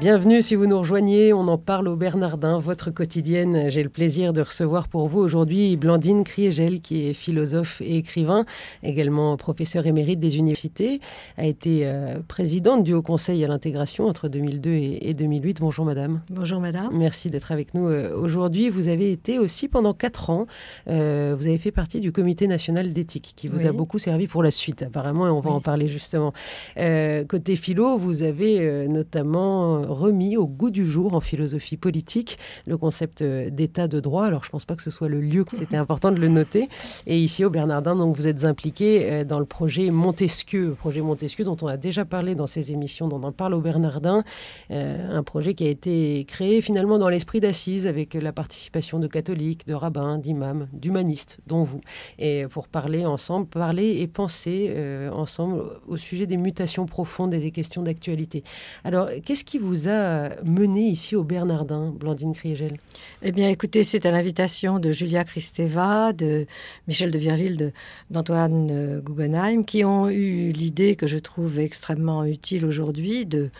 Bienvenue si vous nous rejoignez, on en parle au Bernardin, votre quotidienne. J'ai le plaisir de recevoir pour vous aujourd'hui Blandine Kriegel, qui est philosophe et écrivain, également professeur émérite des universités, a été euh, présidente du Haut Conseil à l'intégration entre 2002 et, 2008. Bonjour madame. Bonjour madame. Merci d'être avec nous euh, aujourd'hui. Vous avez été aussi pendant quatre ans, euh, vous avez fait partie du comité national d'éthique qui vous a beaucoup servi pour la suite apparemment et on va en parler justement. côté philo, vous avez notamment remis au goût du jour en philosophie politique le concept euh, d'état de droit. Alors, je ne pense pas que ce soit le lieu que c'était important de le noter. Et ici, au Bernardin, donc, vous êtes impliqué euh, dans le projet Montesquieu, projet Montesquieu dont on a déjà parlé dans ces émissions, dont on parle au Bernardin, euh, un projet qui a été créé finalement dans l'esprit d'assises avec la participation de catholiques, de rabbins, d'imams, d'humanistes, dont vous, et pour parler ensemble, parler et penser ensemble au sujet des mutations profondes et des questions d'actualité. Alors, qu'est-ce qui vous a mené ici au Bernardin, Blandine Kriegel Eh bien, écoutez, c'est à l'invitation de Julia Kristeva, de Michel de Virville, d'Antoine euh, Guggenheim, qui ont eu l'idée que je trouve extrêmement utile aujourd'hui, de,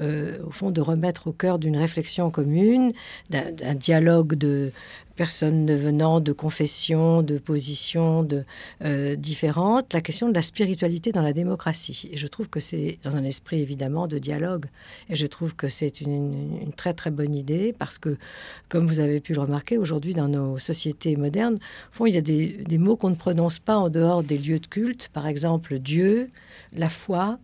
euh, au fond, de remettre au cœur d'une réflexion commune, d'un dialogue de personnes venant de confessions, de positions de, euh, différentes, la question de la spiritualité dans la démocratie. Et je trouve que c'est dans un esprit évidemment de dialogue. Et je trouve que c'est une, très très bonne idée parce que, comme vous avez pu le remarquer, aujourd'hui dans nos sociétés modernes, fond, il y a des mots qu'on ne prononce pas en dehors des lieux de culte, par exemple Dieu, la foi.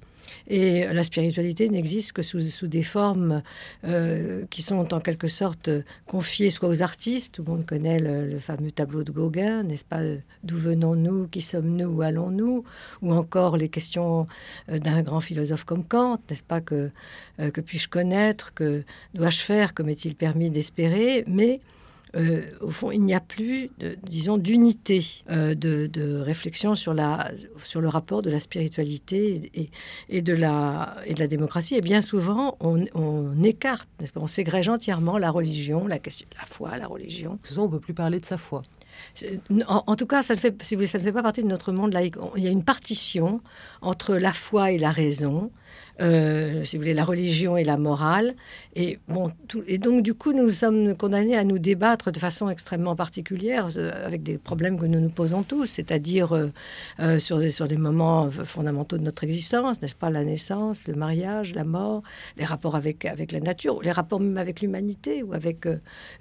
Et la spiritualité n'existe que sous, des formes euh, qui sont en quelque sorte confiées soit aux artistes, tout le monde connaît le, fameux tableau de Gauguin, n'est-ce pas D'où venons-nous Qui sommes-nous Où allons-nous Ou encore les questions euh, d'un grand philosophe comme Kant, n'est-ce pas Que, euh, que puis-je connaître Que dois-je faire Que m'est-il permis d'espérer Mais euh, au fond, il n'y a plus, disons, d'unité euh, de, réflexion sur, la, sur le rapport de la spiritualité et, de, la, et de la démocratie. Et bien souvent, on, écarte, on ségrège entièrement la religion, la, question, la foi, la religion. Souvent, on ne peut plus parler de sa foi. En, tout cas, ça ne, fait, si vous voulez, ça ne fait pas partie de notre monde laïque. Il y a une partition entre la foi et la raison. Euh, si vous voulez, la religion et la morale. Et, donc, du coup, nous sommes condamnés à nous débattre de façon extrêmement particulière euh, avec des problèmes que nous nous posons tous, c'est-à-dire euh, sur, sur des moments fondamentaux de notre existence, n'est-ce pas, la naissance, le mariage, la mort, les rapports avec la nature, les rapports même avec l'humanité ou avec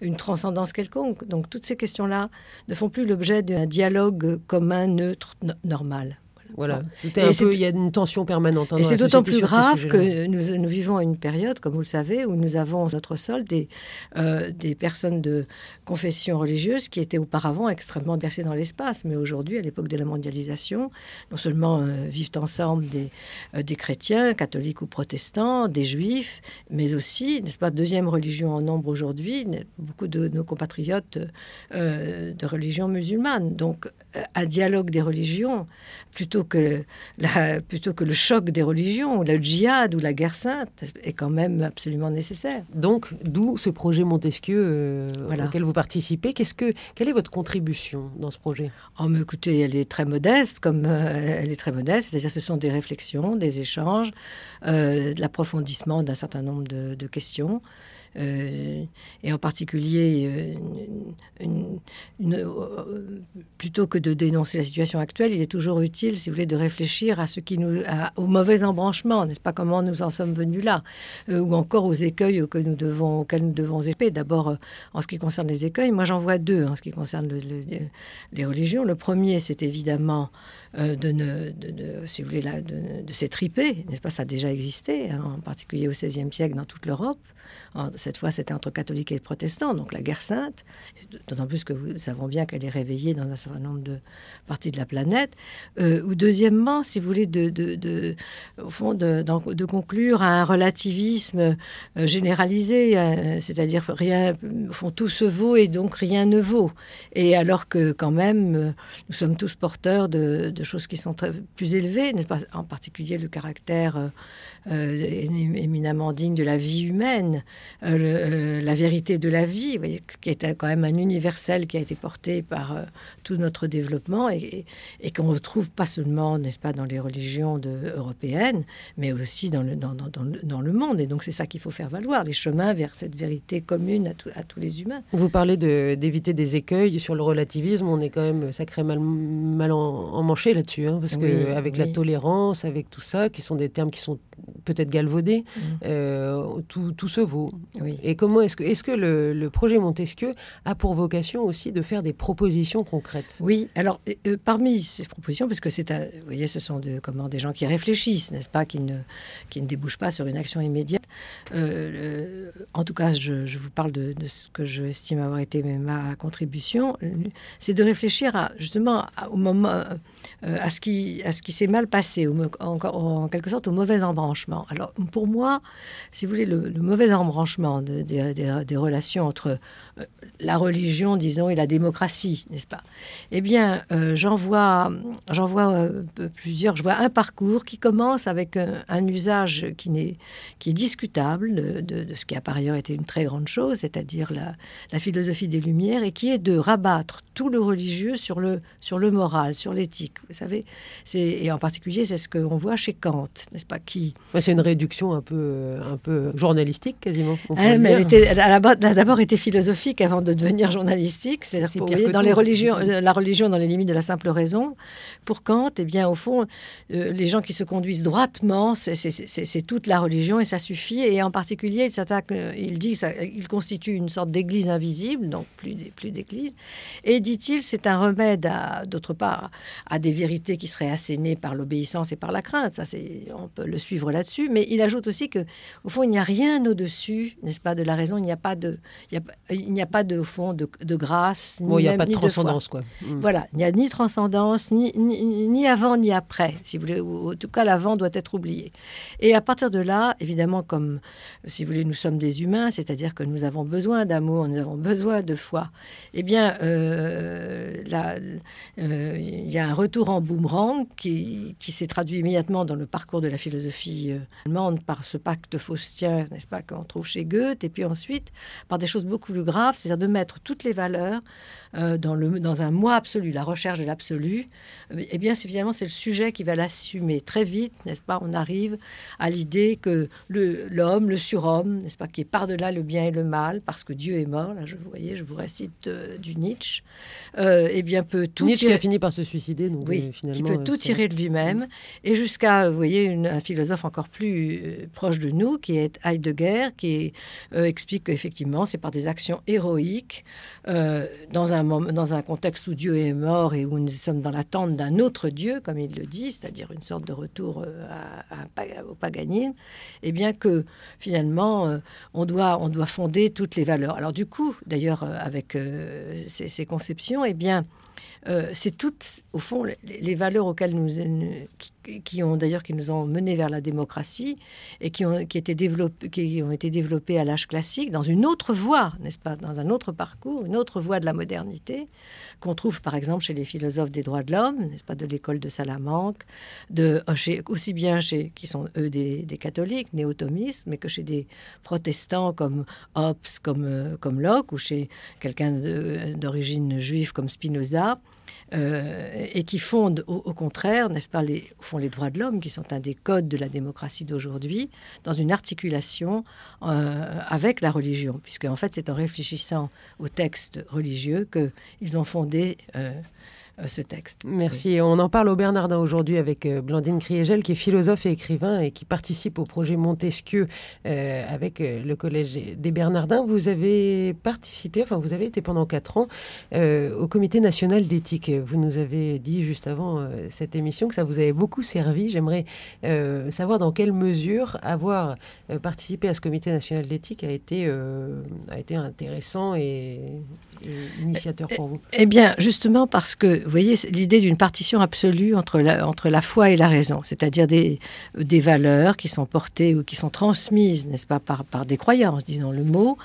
une transcendance quelconque. Donc, toutes ces questions-là ne font plus l'objet d'un dialogue commun, neutre, normal. Voilà, il y a une tension permanente. Hein, et c'est d'autant plus grave que nous, nous, vivons une période, comme vous le savez, où nous avons sur notre sol des, euh, des personnes de confession religieuse qui étaient auparavant extrêmement versées dans l'espace. Mais aujourd'hui, à l'époque de la mondialisation, non seulement euh, vivent ensemble des, euh, des chrétiens, catholiques ou protestants, des juifs, mais aussi, n'est-ce pas, deuxième religion en nombre aujourd'hui, beaucoup de nos compatriotes de religion musulmane. Donc, un dialogue des religions, plutôt que, la, plutôt que le choc des religions, ou la djihad, ou la guerre sainte, est quand même absolument nécessaire. Donc, d'où ce projet Montesquieu euh, auquel vous participez. Qu'est-ce que, quelle est votre contribution dans ce projet? Oh, mais écoutez, elle est très modeste, comme euh, elle est très modeste. C'est-à-dire, ce sont des réflexions, des échanges, euh, de l'approfondissement d'un certain nombre de, de questions. Euh, et en particulier, euh, euh, plutôt que de dénoncer la situation actuelle, il est toujours utile, si vous voulez, de réfléchir à ce qui nous, au mauvais embranchement, n'est-ce pas, comment nous en sommes venus là, ou encore aux écueils que nous devons, auxquels nous devons échapper. D'abord, en ce qui concerne les écueils, moi j'en vois deux en ce qui concerne les religions. Le premier, c'est évidemment de, ne, de, si vous voulez, là, de, s'étriper, n'est-ce pas? Ça a déjà existé, hein, en particulier au XVIe siècle dans toute l'Europe. Cette fois, c'était entre catholiques et protestants, donc la guerre sainte, d'autant plus que nous savons bien qu'elle est réveillée dans un certain nombre de parties de la planète. Euh, ou deuxièmement, si vous voulez, de, de, au fond, de, conclure à un relativisme euh, généralisé, euh, c'est-à-dire rien, au fond, tout se vaut et donc rien ne vaut. Et alors que quand même, nous sommes tous porteurs de, choses qui sont très, plus élevées, n'est-ce pas? En particulier le caractère éminemment digne de la vie humaine, la vérité de la vie, qui est quand même un universel qui a été porté par tout notre développement et, et qu'on retrouve pas seulement, n'est-ce pas, dans les religions de, européennes, mais aussi dans le, dans, dans, dans le monde. Et donc c'est ça qu'il faut faire valoir, les chemins vers cette vérité commune à, à tous les humains. Vous parlez d'éviter des écueils sur le relativisme, on est quand même sacrément mal, en, manché là-dessus, hein, parce que avec la tolérance, avec tout ça, qui sont des termes qui sont peut-être galvaudés, mm. euh, tout, tout, se vaut. Et comment est-ce que, est -ce que le, le, projet Montesquieu a pour vocation aussi de faire des propositions concrètes? Oui, alors euh, parmi ces propositions, parce que c'est, vous voyez, ce sont de, comment, des gens qui réfléchissent, n'est-ce pas, qui ne, qui ne débouchent pas sur une action immédiate. Euh, en tout cas, je, je vous parle de, de, ce que je estime avoir été ma contribution, c'est de réfléchir à, justement au moment, à ce qui, à ce qui s'est mal passé, en, quelque sorte au mauvais embranchement. Alors pour moi, si vous voulez, le, mauvais embranchement de, des, relations entre la religion, disons, et la démocratie, n'est-ce pas? Eh bien, euh, j'en vois, euh, plusieurs. Je vois un parcours qui commence avec un, usage qui, est discutable de, ce qui a par ailleurs été une très grande chose, c'est-à-dire la, philosophie des Lumières, et qui est de rabattre tout le religieux sur le moral, sur l'éthique. Vous savez, c'est, et en particulier, c'est ce qu'on voit chez Kant, n'est-ce pas qui... C'est une réduction un peu, un peu journalistique, quasiment. Ah, mais elle, était, elle a d'abord été philosophique avant de devenir journalistique. C'est-à-dire dans les religions, euh, la religion dans les limites de la simple raison. Pour Kant, eh bien, au fond, euh, les gens qui se conduisent droitement, c'est toute la religion et ça suffit. Et en particulier, il s'attaque, euh, il dit, ça, il constitue une sorte d'église invisible, donc plus, plus d'église. Et dit-il, c'est un remède, d'autre part, à des vérités qui seraient assénées par l'obéissance et par la crainte. Ça, on peut le suivre là-dessus. Mais il ajoute aussi que, au fond, il n'y a rien au-dessus, n'est-ce pas, de la raison. Il n'y a pas de, il n'y a, a pas de, au fond, de, de grâce. Bon, il n'y a pas de transcendance, quoi. Mm. Voilà, il n'y a ni transcendance, ni, ni, ni, avant, ni après, si vous voulez. Ou, en tout cas, l'avant doit être oublié. Et à partir de là, évidemment, comme, si vous voulez, nous sommes des humains, c'est-à-dire que nous avons besoin d'amour, nous avons besoin de foi. Eh bien, euh, là, euh, il y a un retour en boomerang qui, qui s'est traduit immédiatement dans le parcours de la philosophie euh, allemande par ce pacte faustien, n'est-ce pas, qu'on trouve chez Goethe, et puis ensuite par des choses beaucoup plus graves, c'est-à-dire de mettre toutes les valeurs euh, dans, le, dans un moi absolu, la recherche de l'absolu, eh bien, c'est finalement c'est le sujet qui va l'assumer très vite, n'est-ce pas On arrive à l'idée que l'homme, le, le, surhomme, n'est-ce pas, qui est par-delà le bien et le mal, parce que Dieu est mort. Là, je vous voyez, je vous récite euh, du Nietzsche. Euh, eh bien, peut tout Nietzsche qui a fini par se suicider, donc oui, finalement, qui peut tout tirer de lui-même, et jusqu'à, vous voyez, une, un philosophe encore plus euh, proche de nous, qui est Heidegger, qui euh, explique qu'effectivement, c'est par des actions héroïques, euh, dans un dans un contexte où Dieu est mort et où nous sommes dans l'attente d'un autre Dieu, comme il le dit, c'est-à-dire une sorte de retour à, à, au paganisme, et eh bien que finalement on doit on doit fonder toutes les valeurs. Alors du coup, d'ailleurs, avec euh, ces, ces, conceptions, et eh bien euh, c'est toutes, au fond, les, valeurs auxquelles nous, qui, ont d'ailleurs qui nous ont menés vers la démocratie et qui ont, qui étaient développées, qui ont été développées à l'âge classique dans une autre voie, n'est-ce pas, dans un autre parcours, une autre voie de la modernité qu'on trouve par exemple chez les philosophes des droits de l'homme, n'est-ce pas, de l'école de Salamanque, de euh, chez, aussi bien chez qui sont eux des, des catholiques néo-thomistes, mais que chez des protestants comme Hobbes, comme euh, comme Locke ou chez quelqu'un d'origine juive comme Spinoza euh, et qui fondent au, contraire, n'est-ce pas, les, au fond les droits de l'homme, qui sont un des codes de la démocratie d'aujourd'hui, dans une articulation euh, avec la religion, puisque en fait c'est en réfléchissant aux textes religieux qu'ils ont fondé euh, ce texte. Merci. Oui. On en parle au Bernardin aujourd'hui avec euh, Blandine Kriegel, qui est philosophe et écrivain et qui participe au projet Montesquieu euh, avec euh, le Collège des Bernardins. Vous avez participé, enfin vous avez été pendant quatre ans euh, au Comité national d'éthique. Vous nous avez dit juste avant euh, cette émission que ça vous avait beaucoup servi. J'aimerais euh, savoir dans quelle mesure avoir euh, participé à ce Comité national d'éthique a été euh, a été intéressant et, et initiateur pour vous. Eh bien, justement parce que vous voyez, l'idée d'une partition absolue entre la, entre la foi et la raison, c'est-à-dire des, des valeurs qui sont portées ou qui sont transmises, n'est-ce pas, par, par des croyances, disons le mot,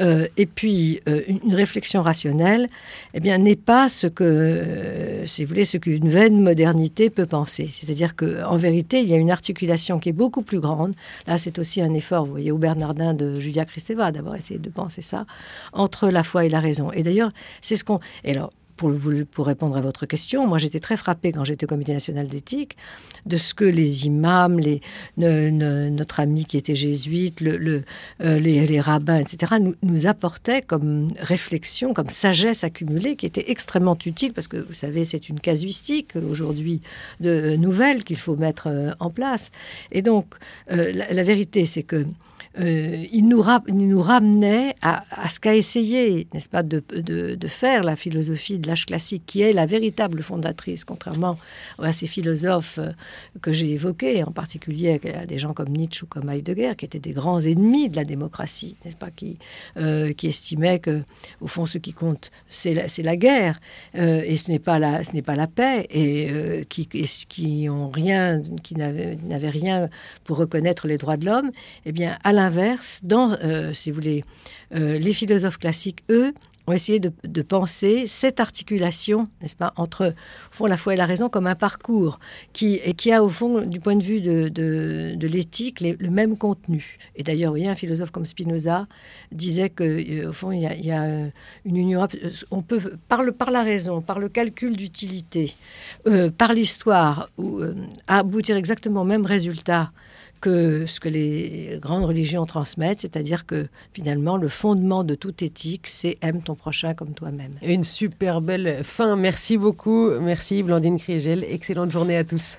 euh, et puis euh, une, réflexion rationnelle, eh bien, n'est pas ce que, euh, si vous voulez, ce qu'une vaine modernité peut penser. C'est-à-dire qu'en vérité, il y a une articulation qui est beaucoup plus grande. Là, c'est aussi un effort, vous voyez, au Bernardin de Julia Kristeva d'avoir essayé de penser ça, entre la foi et la raison. Et d'ailleurs, c'est ce qu'on... Alors, pour, répondre à votre question, moi j'étais très frappée quand j'étais au Comité national d'éthique de ce que les imams, notre ami qui était jésuite, euh, les, rabbins, etc., nous, apportaient comme réflexion, comme sagesse accumulée qui était extrêmement utile parce que vous savez, c'est une casuistique aujourd'hui de nouvelles qu'il faut mettre euh, en place. Et donc, euh, la, vérité, c'est que euh, il, nous ramenait à, ce qu'a essayé, n'est-ce pas, de, faire la philosophie de l'âge classique, qui est la véritable fondatrice, contrairement à ces philosophes euh, que j'ai évoqués, en particulier à des gens comme Nietzsche ou comme Heidegger, qui étaient des grands ennemis de la démocratie, n'est-ce pas, qui, euh, estimaient que, au fond, ce qui compte, c'est la, guerre, et ce n'est pas la, paix, et qui, qui n'avaient rien pour reconnaître les droits de l'homme, eh bien, à l'inverse, dans, euh, si vous voulez, euh, les philosophes classiques, eux, ont essayé de, penser cette articulation, n'est-ce pas, entre au fond, la foi et la raison comme un parcours qui, et qui a, au fond, du point de vue de, de, l'éthique, le même contenu. Et d'ailleurs, voyez, un philosophe comme Spinoza disait que, euh, au fond, il y a, une union. On peut, par, le, par la raison, par le calcul d'utilité, par l'histoire, aboutir exactement au même résultat que ce que les grandes religions transmettent, c'est-à-dire que finalement le fondement de toute éthique, c'est aime ton prochain comme toi-même. Une super belle fin. Merci beaucoup. Merci Blandine Kriegel. Excellente journée à tous.